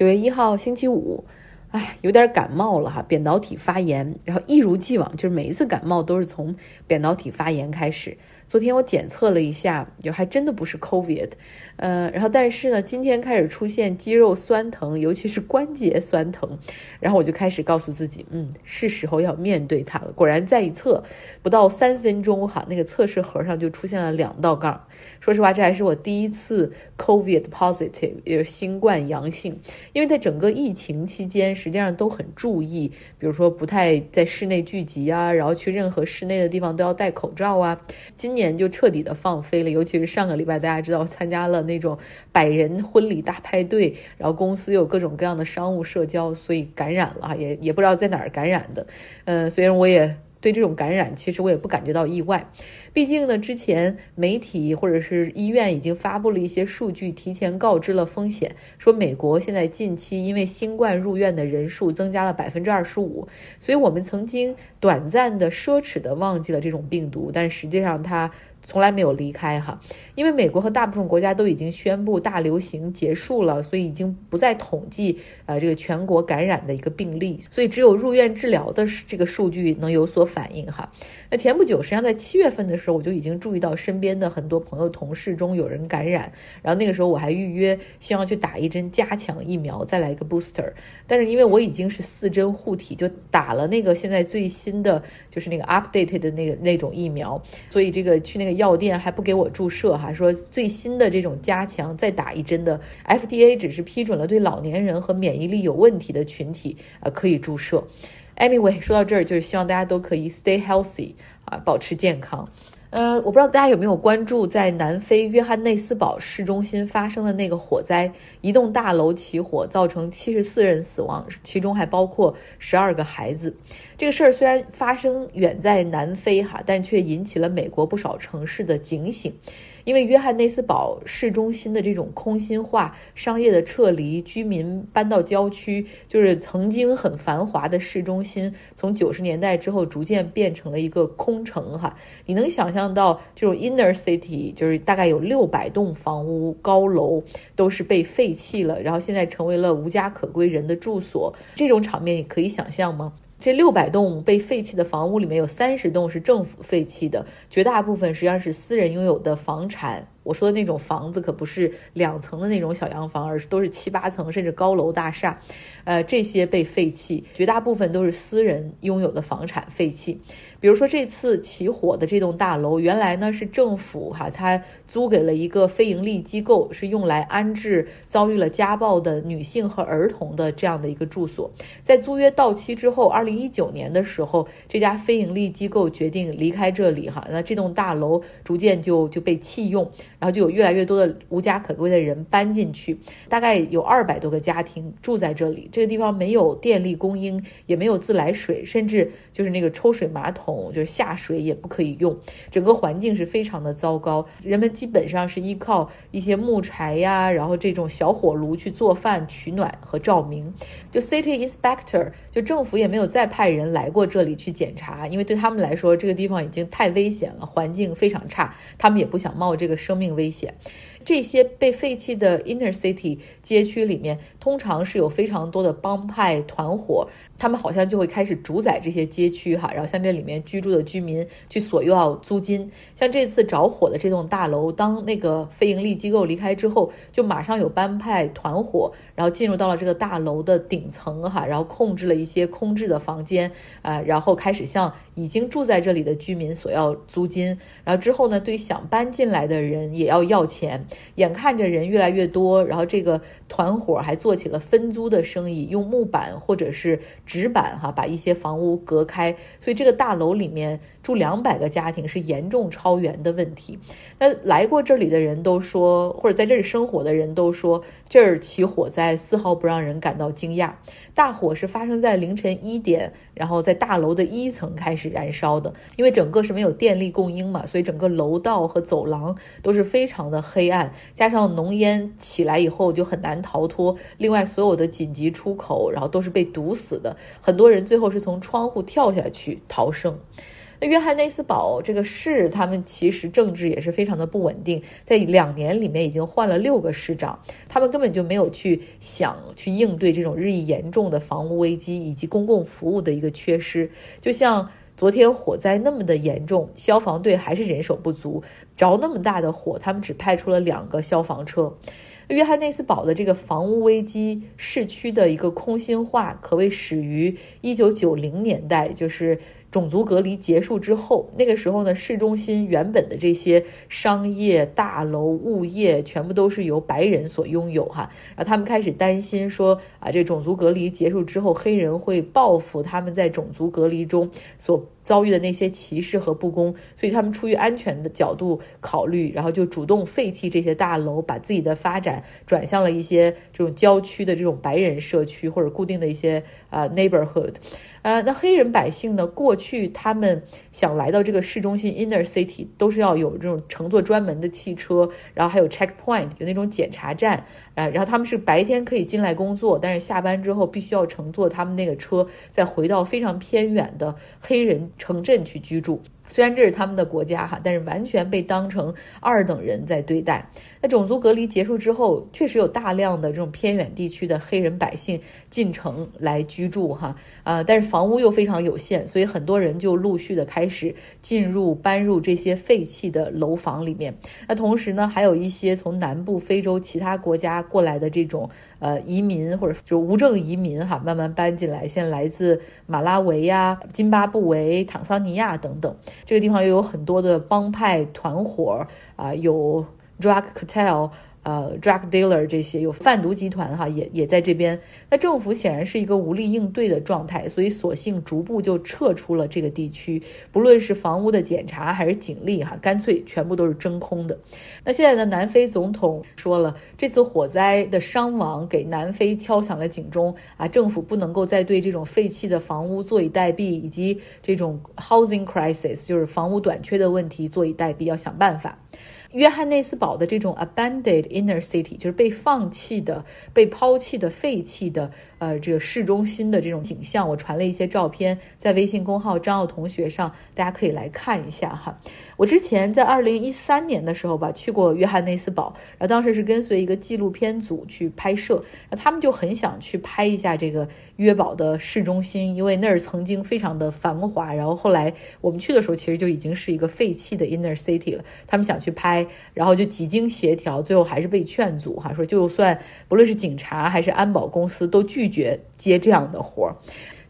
九月一号星期五，哎，有点感冒了哈，扁桃体发炎，然后一如既往，就是每一次感冒都是从扁桃体发炎开始。昨天我检测了一下，就还真的不是 COVID，呃，然后但是呢，今天开始出现肌肉酸疼，尤其是关节酸疼，然后我就开始告诉自己，嗯，是时候要面对它了。果然再一测，不到三分钟哈，那个测试盒上就出现了两道杠。说实话，这还是我第一次 COVID positive，也是新冠阳性。因为在整个疫情期间，实际上都很注意，比如说不太在室内聚集啊，然后去任何室内的地方都要戴口罩啊。今年年就彻底的放飞了，尤其是上个礼拜，大家知道参加了那种百人婚礼大派对，然后公司有各种各样的商务社交，所以感染了，也也不知道在哪儿感染的。嗯，虽然我也。对这种感染，其实我也不感觉到意外，毕竟呢，之前媒体或者是医院已经发布了一些数据，提前告知了风险，说美国现在近期因为新冠入院的人数增加了百分之二十五，所以我们曾经短暂的奢侈的忘记了这种病毒，但实际上它。从来没有离开哈，因为美国和大部分国家都已经宣布大流行结束了，所以已经不再统计呃这个全国感染的一个病例，所以只有入院治疗的这个数据能有所反应哈。那前不久，实际上在七月份的时候，我就已经注意到身边的很多朋友、同事中有人感染，然后那个时候我还预约希望去打一针加强疫苗，再来一个 booster。但是因为我已经是四针护体，就打了那个现在最新的就是那个 updated 的那个那种疫苗，所以这个去那个药店还不给我注射哈，说最新的这种加强再打一针的 FDA 只是批准了对老年人和免疫力有问题的群体呃可以注射。Anyway，说到这儿，就是希望大家都可以 stay healthy 啊，保持健康。呃，我不知道大家有没有关注在南非约翰内斯堡市中心发生的那个火灾，一栋大楼起火，造成七十四人死亡，其中还包括十二个孩子。这个事儿虽然发生远在南非哈，但却引起了美国不少城市的警醒。因为约翰内斯堡市中心的这种空心化、商业的撤离、居民搬到郊区，就是曾经很繁华的市中心，从九十年代之后逐渐变成了一个空城哈。你能想象到这种 inner city，就是大概有六百栋房屋高楼都是被废弃了，然后现在成为了无家可归人的住所，这种场面你可以想象吗？这六百栋被废弃的房屋里面有三十栋是政府废弃的，绝大部分实际上是私人拥有的房产。我说的那种房子可不是两层的那种小洋房，而是都是七八层甚至高楼大厦。呃，这些被废弃，绝大部分都是私人拥有的房产废弃。比如说这次起火的这栋大楼，原来呢是政府哈，它租给了一个非盈利机构，是用来安置遭遇了家暴的女性和儿童的这样的一个住所。在租约到期之后，二零一九年的时候，这家非盈利机构决定离开这里哈，那这栋大楼逐渐就就被弃用。然后就有越来越多的无家可归的人搬进去，大概有二百多个家庭住在这里。这个地方没有电力供应，也没有自来水，甚至就是那个抽水马桶，就是下水也不可以用。整个环境是非常的糟糕，人们基本上是依靠一些木柴呀，然后这种小火炉去做饭、取暖和照明。就 City Inspector，就政府也没有再派人来过这里去检查，因为对他们来说，这个地方已经太危险了，环境非常差，他们也不想冒这个生命。危险，这些被废弃的 inner city 街区里面，通常是有非常多的帮派团伙。他们好像就会开始主宰这些街区哈，然后向这里面居住的居民去索要租金。像这次着火的这栋大楼，当那个非盈利机构离开之后，就马上有帮派团伙，然后进入到了这个大楼的顶层哈，然后控制了一些空置的房间啊，然后开始向已经住在这里的居民索要租金。然后之后呢，对想搬进来的人也要要钱。眼看着人越来越多，然后这个团伙还做起了分租的生意，用木板或者是。纸板哈，把一些房屋隔开，所以这个大楼里面住两百个家庭是严重超员的问题。那来过这里的人都说，或者在这里生活的人都说，这儿起火灾丝毫不让人感到惊讶。大火是发生在凌晨一点，然后在大楼的一层开始燃烧的，因为整个是没有电力供应嘛，所以整个楼道和走廊都是非常的黑暗，加上浓烟起来以后就很难逃脱。另外，所有的紧急出口，然后都是被堵死的，很多人最后是从窗户跳下去逃生。那约翰内斯堡这个市，他们其实政治也是非常的不稳定，在两年里面已经换了六个市长，他们根本就没有去想去应对这种日益严重的房屋危机以及公共服务的一个缺失。就像昨天火灾那么的严重，消防队还是人手不足，着那么大的火，他们只派出了两个消防车。约翰内斯堡的这个房屋危机，市区的一个空心化，可谓始于一九九零年代，就是。种族隔离结束之后，那个时候呢，市中心原本的这些商业大楼、物业全部都是由白人所拥有哈。然后他们开始担心说啊，这种族隔离结束之后，黑人会报复他们在种族隔离中所遭遇的那些歧视和不公，所以他们出于安全的角度考虑，然后就主动废弃这些大楼，把自己的发展转向了一些这种郊区的这种白人社区或者固定的一些啊 neighborhood。呃，那黑人百姓呢？过去他们想来到这个市中心 inner city，都是要有这种乘坐专门的汽车，然后还有 checkpoint，有那种检查站。呃，然后他们是白天可以进来工作，但是下班之后必须要乘坐他们那个车，再回到非常偏远的黑人城镇去居住。虽然这是他们的国家哈，但是完全被当成二等人在对待。那种族隔离结束之后，确实有大量的这种偏远地区的黑人百姓进城来居住哈啊，但是房屋又非常有限，所以很多人就陆续的开始进入搬入这些废弃的楼房里面。那同时呢，还有一些从南部非洲其他国家过来的这种呃移民或者就无证移民哈，慢慢搬进来，现在来自马拉维呀、津巴布韦、坦桑尼亚等等。这个地方又有很多的帮派团伙啊，有 drug cartel。呃，drug dealer 这些有贩毒集团哈，也也在这边。那政府显然是一个无力应对的状态，所以索性逐步就撤出了这个地区。不论是房屋的检查还是警力哈，干脆全部都是真空的。那现在的南非总统说了，这次火灾的伤亡给南非敲响了警钟啊，政府不能够再对这种废弃的房屋坐以待毙，以及这种 housing crisis 就是房屋短缺的问题坐以待毙，要想办法。约翰内斯堡的这种 abandoned inner city，就是被放弃的、被抛弃的、废弃的，呃，这个市中心的这种景象，我传了一些照片在微信公号张奥同学上，大家可以来看一下哈。我之前在二零一三年的时候吧，去过约翰内斯堡，然后当时是跟随一个纪录片组去拍摄，然后他们就很想去拍一下这个约堡的市中心，因为那儿曾经非常的繁华，然后后来我们去的时候，其实就已经是一个废弃的 inner city 了。他们想去拍，然后就几经协调，最后还是被劝阻哈，说就算不论是警察还是安保公司都拒绝接这样的活儿。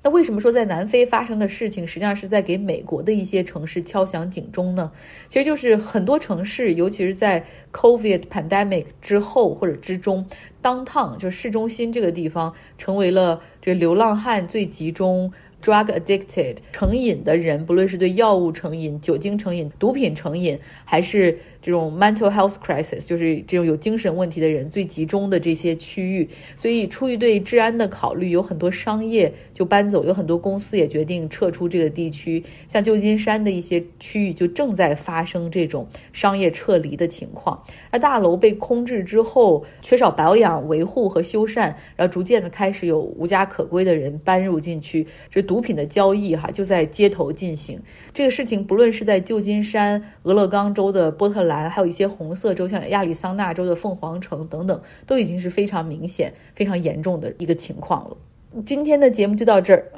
那为什么说在南非发生的事情，实际上是在给美国的一些城市敲响警钟呢？其实就是很多城市，尤其是在 COVID pandemic 之后或者之中，downtown 就市中心这个地方，成为了这流浪汉最集中。Drug addicted 成瘾的人，不论是对药物成瘾、酒精成瘾、毒品成瘾，还是这种 mental health crisis，就是这种有精神问题的人最集中的这些区域。所以，出于对治安的考虑，有很多商业就搬走，有很多公司也决定撤出这个地区。像旧金山的一些区域，就正在发生这种商业撤离的情况。那大楼被空置之后，缺少保养、维护和修缮，然后逐渐的开始有无家可归的人搬入进去。这毒品的交易哈就在街头进行，这个事情不论是在旧金山、俄勒冈州的波特兰，还有一些红色州，像亚利桑那州的凤凰城等等，都已经是非常明显、非常严重的一个情况了。今天的节目就到这儿，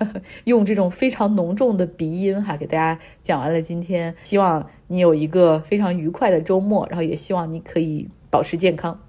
用这种非常浓重的鼻音哈给大家讲完了。今天希望你有一个非常愉快的周末，然后也希望你可以保持健康。